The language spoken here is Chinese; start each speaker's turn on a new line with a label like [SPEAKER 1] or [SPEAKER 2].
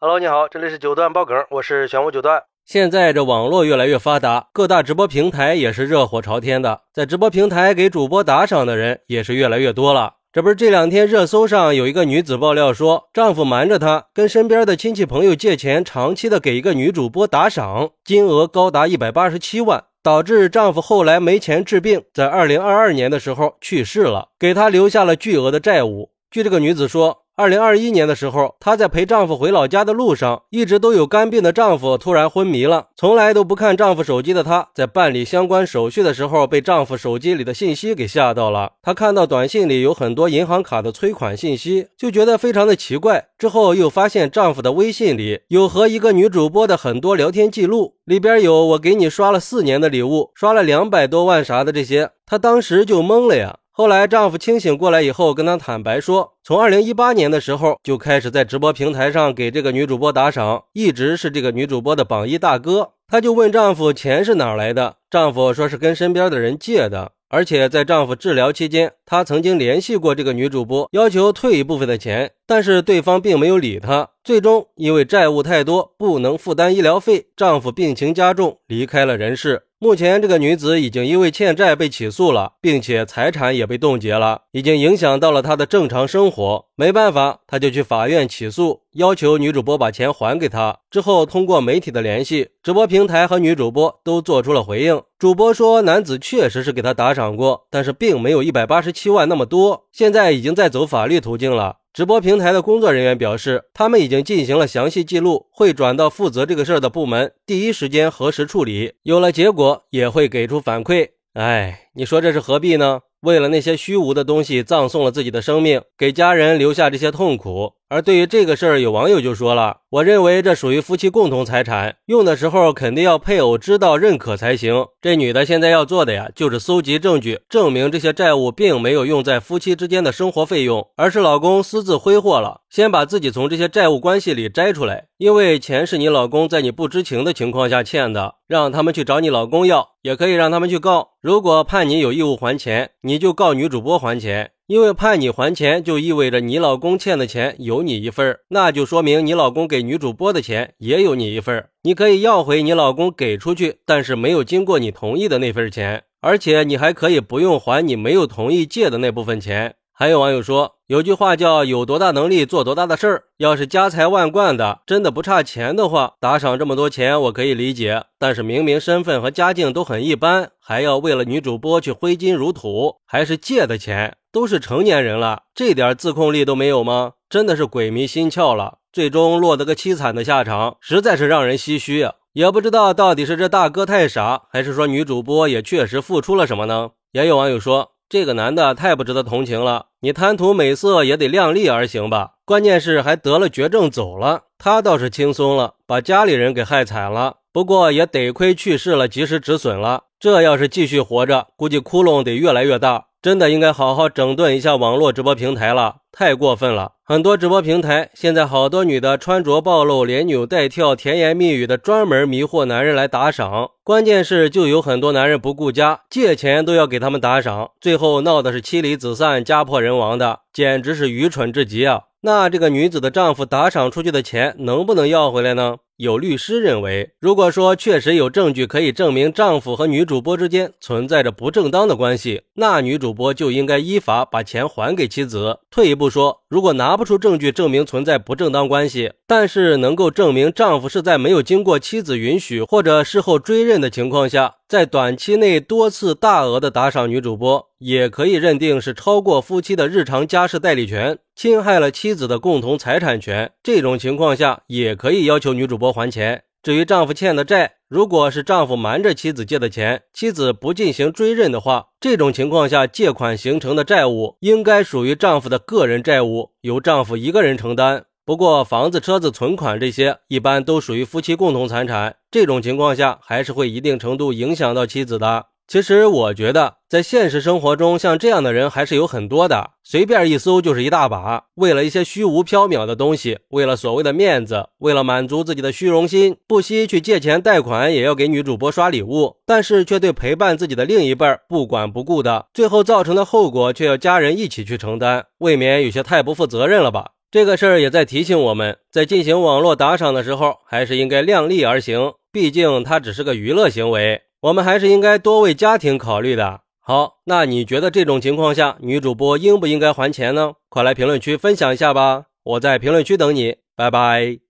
[SPEAKER 1] Hello，你好，这里是九段爆梗，我是玄武九段。
[SPEAKER 2] 现在这网络越来越发达，各大直播平台也是热火朝天的，在直播平台给主播打赏的人也是越来越多了。这不是这两天热搜上有一个女子爆料说，丈夫瞒着她跟身边的亲戚朋友借钱，长期的给一个女主播打赏，金额高达一百八十七万，导致丈夫后来没钱治病，在二零二二年的时候去世了，给她留下了巨额的债务。据这个女子说。二零二一年的时候，她在陪丈夫回老家的路上，一直都有肝病的丈夫突然昏迷了。从来都不看丈夫手机的她，在办理相关手续的时候，被丈夫手机里的信息给吓到了。她看到短信里有很多银行卡的催款信息，就觉得非常的奇怪。之后又发现丈夫的微信里有和一个女主播的很多聊天记录，里边有我给你刷了四年的礼物，刷了两百多万啥的这些，她当时就懵了呀。后来，丈夫清醒过来以后，跟她坦白说，从二零一八年的时候就开始在直播平台上给这个女主播打赏，一直是这个女主播的榜一大哥。她就问丈夫钱是哪来的，丈夫说是跟身边的人借的。而且在丈夫治疗期间，她曾经联系过这个女主播，要求退一部分的钱，但是对方并没有理她。最终因为债务太多，不能负担医疗费，丈夫病情加重，离开了人世。目前，这个女子已经因为欠债被起诉了，并且财产也被冻结了，已经影响到了她的正常生活。没办法，她就去法院起诉，要求女主播把钱还给她。之后，通过媒体的联系，直播平台和女主播都做出了回应。主播说，男子确实是给她打赏过，但是并没有一百八十七万那么多，现在已经在走法律途径了。直播平台的工作人员表示，他们已经进行了详细记录，会转到负责这个事儿的部门，第一时间核实处理。有了结果，也会给出反馈。哎，你说这是何必呢？为了那些虚无的东西，葬送了自己的生命，给家人留下这些痛苦。而对于这个事儿，有网友就说了：“我认为这属于夫妻共同财产，用的时候肯定要配偶知道认可才行。这女的现在要做的呀，就是搜集证据，证明这些债务并没有用在夫妻之间的生活费用，而是老公私自挥霍了。先把自己从这些债务关系里摘出来，因为钱是你老公在你不知情的情况下欠的，让他们去找你老公要，也可以让他们去告。如果判你有义务还钱，你就告女主播还钱。”因为判你还钱，就意味着你老公欠的钱有你一份那就说明你老公给女主播的钱也有你一份你可以要回你老公给出去，但是没有经过你同意的那份钱，而且你还可以不用还你没有同意借的那部分钱。还有网友说，有句话叫“有多大能力做多大的事儿”。要是家财万贯的，真的不差钱的话，打赏这么多钱我可以理解。但是明明身份和家境都很一般，还要为了女主播去挥金如土，还是借的钱。都是成年人了，这点自控力都没有吗？真的是鬼迷心窍了，最终落得个凄惨的下场，实在是让人唏嘘！也不知道到底是这大哥太傻，还是说女主播也确实付出了什么呢？也有网友说，这个男的太不值得同情了，你贪图美色也得量力而行吧。关键是还得了绝症走了，他倒是轻松了，把家里人给害惨了。不过也得亏去世了，及时止损了。这要是继续活着，估计窟窿得越来越大。真的应该好好整顿一下网络直播平台了，太过分了！很多直播平台现在好多女的穿着暴露，连扭带跳，甜言蜜语的，专门迷惑男人来打赏。关键是就有很多男人不顾家，借钱都要给他们打赏，最后闹的是妻离子散、家破人亡的，简直是愚蠢至极啊！那这个女子的丈夫打赏出去的钱能不能要回来呢？有律师认为，如果说确实有证据可以证明丈夫和女主播之间存在着不正当的关系，那女主播就应该依法把钱还给妻子。退一步说，如果拿不出证据证明存在不正当关系，但是能够证明丈夫是在没有经过妻子允许或者事后追认的情况下，在短期内多次大额的打赏女主播，也可以认定是超过夫妻的日常家事代理权，侵害了妻子的共同财产权。这种情况下，也可以要求女主播。还钱。至于丈夫欠的债，如果是丈夫瞒着妻子借的钱，妻子不进行追认的话，这种情况下借款形成的债务应该属于丈夫的个人债务，由丈夫一个人承担。不过，房子、车子、存款这些一般都属于夫妻共同财产，这种情况下还是会一定程度影响到妻子的。其实我觉得，在现实生活中，像这样的人还是有很多的，随便一搜就是一大把。为了一些虚无缥缈的东西，为了所谓的面子，为了满足自己的虚荣心，不惜去借钱贷款，也要给女主播刷礼物，但是却对陪伴自己的另一半不管不顾的，最后造成的后果却要家人一起去承担，未免有些太不负责任了吧？这个事儿也在提醒我们，在进行网络打赏的时候，还是应该量力而行，毕竟它只是个娱乐行为，我们还是应该多为家庭考虑的。好，那你觉得这种情况下，女主播应不应该还钱呢？快来评论区分享一下吧，我在评论区等你，拜拜。